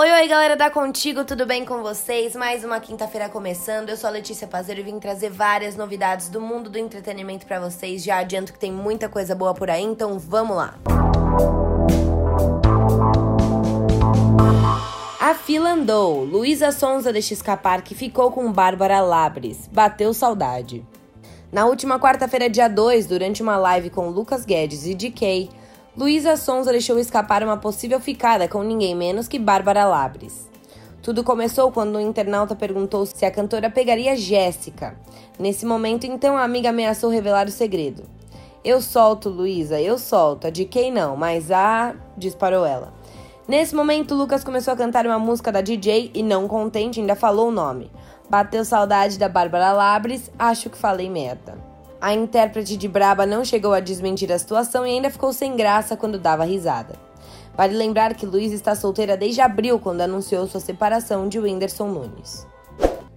Oi, oi, galera da Contigo, tudo bem com vocês? Mais uma quinta-feira começando. Eu sou a Letícia Pazeiro e vim trazer várias novidades do mundo do entretenimento para vocês. Já adianto que tem muita coisa boa por aí, então vamos lá. A fila andou. Luísa Sonza deixa escapar que ficou com Bárbara Labres. Bateu saudade. Na última quarta-feira, dia 2, durante uma live com Lucas Guedes e DK, Luísa Sonza deixou escapar uma possível ficada com ninguém menos que Bárbara Labres. Tudo começou quando um internauta perguntou se a cantora pegaria Jéssica. Nesse momento, então, a amiga ameaçou revelar o segredo. Eu solto, Luísa, eu solto. A de quem não, mas a. disparou ela. Nesse momento, Lucas começou a cantar uma música da DJ e, não contente, ainda falou o nome. Bateu saudade da Bárbara Labres, acho que falei merda. A intérprete de Braba não chegou a desmentir a situação e ainda ficou sem graça quando dava risada. Vale lembrar que Luiz está solteira desde abril, quando anunciou sua separação de Whindersson Nunes.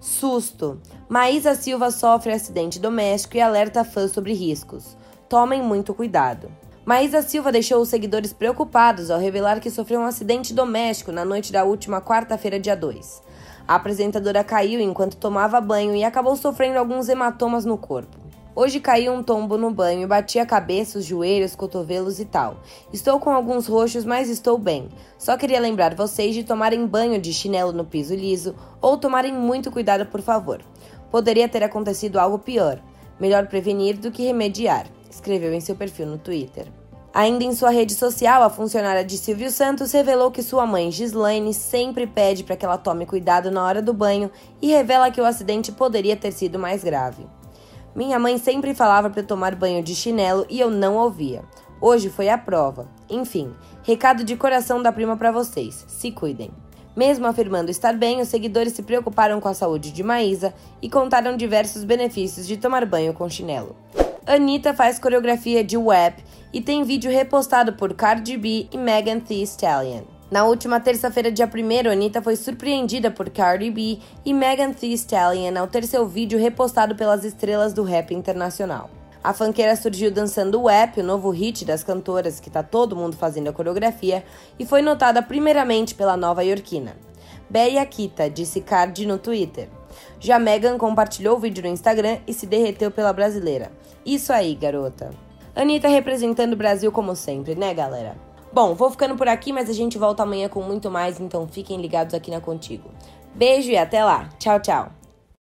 Susto! Maísa Silva sofre acidente doméstico e alerta fãs sobre riscos. Tomem muito cuidado. Maísa Silva deixou os seguidores preocupados ao revelar que sofreu um acidente doméstico na noite da última quarta-feira, dia 2. A apresentadora caiu enquanto tomava banho e acabou sofrendo alguns hematomas no corpo. Hoje caiu um tombo no banho e bati a cabeça, os joelhos, cotovelos e tal. Estou com alguns roxos, mas estou bem. Só queria lembrar vocês de tomarem banho de chinelo no piso liso ou tomarem muito cuidado, por favor. Poderia ter acontecido algo pior. Melhor prevenir do que remediar, escreveu em seu perfil no Twitter. Ainda em sua rede social, a funcionária de Silvio Santos revelou que sua mãe, Gislaine, sempre pede para que ela tome cuidado na hora do banho e revela que o acidente poderia ter sido mais grave. Minha mãe sempre falava para tomar banho de chinelo e eu não ouvia. Hoje foi a prova. Enfim, recado de coração da prima para vocês. Se cuidem. Mesmo afirmando estar bem, os seguidores se preocuparam com a saúde de Maísa e contaram diversos benefícios de tomar banho com chinelo. Anitta faz coreografia de WAP e tem vídeo repostado por Cardi B e Megan Thee Stallion. Na última terça-feira, dia 1 Anitta foi surpreendida por Cardi B e Megan Thee Stallion ao ter seu vídeo repostado pelas estrelas do rap internacional. A fanqueira surgiu dançando o App, o novo hit das cantoras que tá todo mundo fazendo a coreografia, e foi notada primeiramente pela nova iorquina. Berry Akita, disse Cardi no Twitter. Já Megan compartilhou o vídeo no Instagram e se derreteu pela brasileira. Isso aí, garota. Anitta representando o Brasil como sempre, né, galera? Bom, vou ficando por aqui, mas a gente volta amanhã com muito mais, então fiquem ligados aqui na Contigo. Beijo e até lá. Tchau, tchau.